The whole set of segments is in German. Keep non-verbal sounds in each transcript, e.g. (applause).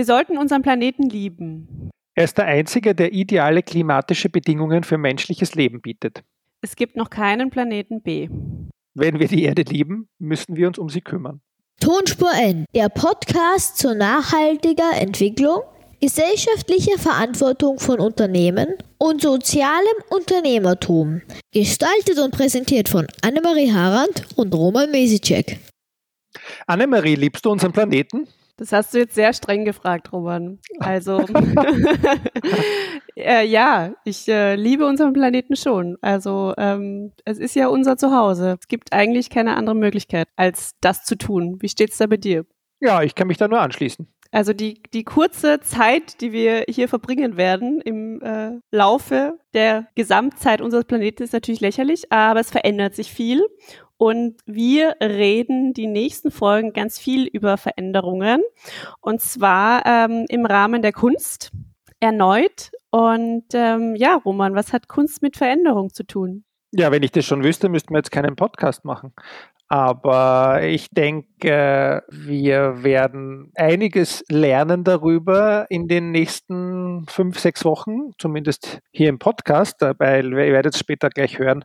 Wir sollten unseren Planeten lieben. Er ist der einzige, der ideale klimatische Bedingungen für menschliches Leben bietet. Es gibt noch keinen Planeten B. Wenn wir die Erde lieben, müssen wir uns um sie kümmern. Tonspur N, der Podcast zur nachhaltiger Entwicklung, gesellschaftlicher Verantwortung von Unternehmen und sozialem Unternehmertum. Gestaltet und präsentiert von Annemarie Harand und Roman Mesicek. Annemarie, liebst du unseren Planeten? Das hast du jetzt sehr streng gefragt, Roman. Also (laughs) (laughs) äh, ja, ich äh, liebe unseren Planeten schon. Also ähm, es ist ja unser Zuhause. Es gibt eigentlich keine andere Möglichkeit, als das zu tun. Wie steht's da bei dir? Ja, ich kann mich da nur anschließen. Also die, die kurze Zeit, die wir hier verbringen werden im äh, Laufe der Gesamtzeit unseres Planeten ist natürlich lächerlich, aber es verändert sich viel und wir reden die nächsten Folgen ganz viel über Veränderungen. Und zwar ähm, im Rahmen der Kunst erneut. Und ähm, ja, Roman, was hat Kunst mit Veränderung zu tun? Ja, wenn ich das schon wüsste, müssten wir jetzt keinen Podcast machen. Aber ich denke, wir werden einiges lernen darüber in den nächsten fünf, sechs Wochen, zumindest hier im Podcast, weil ihr werdet es später gleich hören,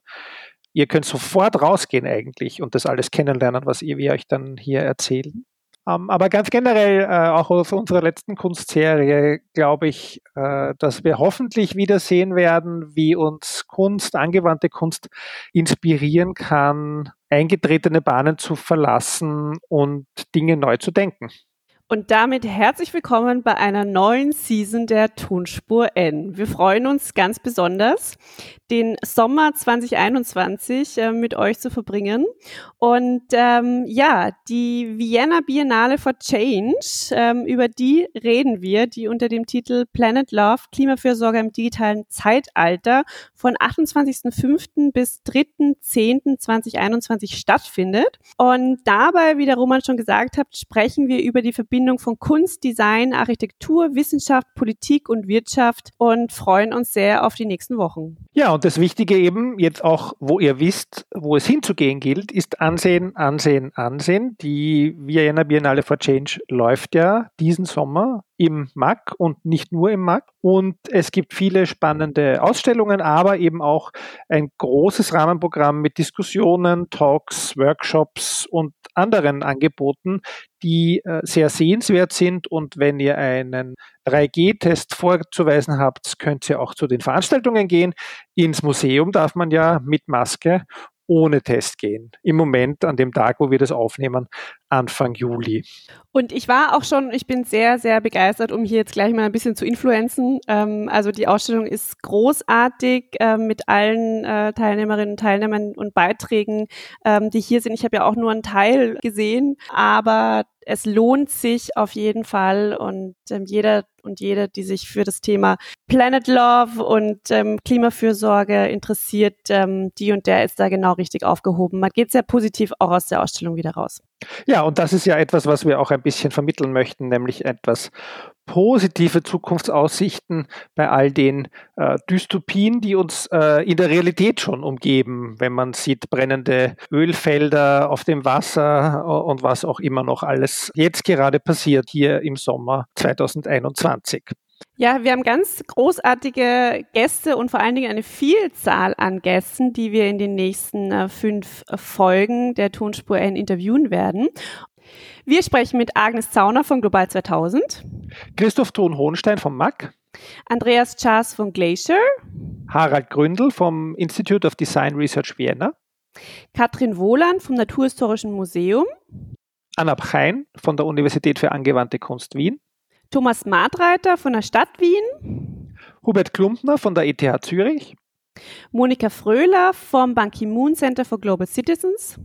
ihr könnt sofort rausgehen eigentlich und das alles kennenlernen, was wir euch dann hier erzählen. Um, ähm, aber ganz generell, äh, auch aus unserer letzten Kunstserie, glaube ich, äh, dass wir hoffentlich wieder sehen werden, wie uns Kunst, angewandte Kunst inspirieren kann, eingetretene Bahnen zu verlassen und Dinge neu zu denken. Und damit herzlich willkommen bei einer neuen Season der Tonspur N. Wir freuen uns ganz besonders, den Sommer 2021 äh, mit euch zu verbringen. Und ähm, ja, die Vienna Biennale for Change, ähm, über die reden wir, die unter dem Titel Planet Love, Klimafürsorge im digitalen Zeitalter von 28.05. bis 3.10.2021 stattfindet. Und dabei, wie der Roman schon gesagt hat, sprechen wir über die Verbindung von Kunst, Design, Architektur, Wissenschaft, Politik und Wirtschaft und freuen uns sehr auf die nächsten Wochen. Ja, und das Wichtige eben, jetzt auch, wo ihr wisst, wo es hinzugehen gilt, ist Ansehen, Ansehen, Ansehen. Die Vienna Biennale for Change läuft ja diesen Sommer im MAC und nicht nur im MAC. Und es gibt viele spannende Ausstellungen, aber eben auch ein großes Rahmenprogramm mit Diskussionen, Talks, Workshops und anderen Angeboten, die äh, sehr sehenswert sind. Und wenn ihr einen 3G-Test vorzuweisen habt, könnt ihr auch zu den Veranstaltungen gehen. Ins Museum darf man ja mit Maske ohne Test gehen. Im Moment, an dem Tag, wo wir das aufnehmen, Anfang Juli. Und ich war auch schon, ich bin sehr, sehr begeistert, um hier jetzt gleich mal ein bisschen zu influenzen. Ähm, also die Ausstellung ist großartig äh, mit allen äh, Teilnehmerinnen und Teilnehmern und Beiträgen, ähm, die hier sind. Ich habe ja auch nur einen Teil gesehen, aber es lohnt sich auf jeden Fall und ähm, jeder und jede, die sich für das Thema Planet Love und ähm, Klimafürsorge interessiert, ähm, die und der ist da genau richtig aufgehoben. Man geht sehr positiv auch aus der Ausstellung wieder raus. Ja, und das ist ja etwas, was wir auch ein bisschen vermitteln möchten, nämlich etwas positive Zukunftsaussichten bei all den äh, Dystopien, die uns äh, in der Realität schon umgeben, wenn man sieht brennende Ölfelder auf dem Wasser äh, und was auch immer noch alles jetzt gerade passiert hier im Sommer 2021. Ja, wir haben ganz großartige Gäste und vor allen Dingen eine Vielzahl an Gästen, die wir in den nächsten äh, fünf Folgen der Tonspur N interviewen werden. Wir sprechen mit Agnes Zauner von Global 2000. Christoph Thun-Hohenstein vom MAC. Andreas Chas von Glacier. Harald Gründel vom Institute of Design Research Vienna. Katrin Wohland vom Naturhistorischen Museum. Anna Pchein von der Universität für angewandte Kunst Wien. Thomas Martreiter von der Stadt Wien. Hubert Klumpner von der ETH Zürich. Monika Fröhler vom Ban Ki-moon Center for Global Citizens.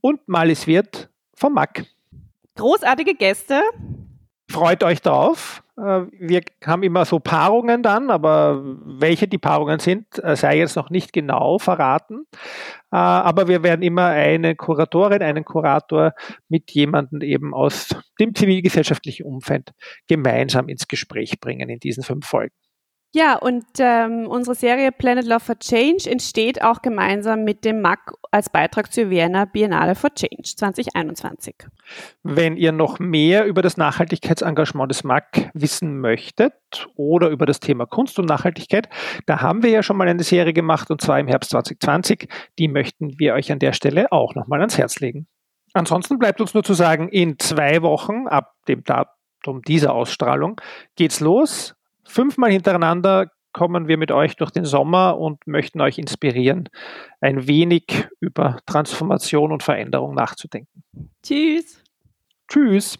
Und Malis Wirth vom MAC. Großartige Gäste. Freut euch drauf. Äh, wir haben immer so Paarungen dann, aber welche die Paarungen sind, äh, sei jetzt noch nicht genau verraten. Äh, aber wir werden immer eine Kuratorin, einen Kurator mit jemandem eben aus dem zivilgesellschaftlichen Umfeld gemeinsam ins Gespräch bringen in diesen fünf Folgen. Ja, und ähm, unsere Serie Planet Love for Change entsteht auch gemeinsam mit dem MAC als Beitrag zur Vienna Biennale for Change 2021. Wenn ihr noch mehr über das Nachhaltigkeitsengagement des MAC wissen möchtet oder über das Thema Kunst und Nachhaltigkeit, da haben wir ja schon mal eine Serie gemacht und zwar im Herbst 2020. Die möchten wir euch an der Stelle auch nochmal ans Herz legen. Ansonsten bleibt uns nur zu sagen, in zwei Wochen ab dem Datum dieser Ausstrahlung geht's los Fünfmal hintereinander kommen wir mit euch durch den Sommer und möchten euch inspirieren, ein wenig über Transformation und Veränderung nachzudenken. Tschüss. Tschüss.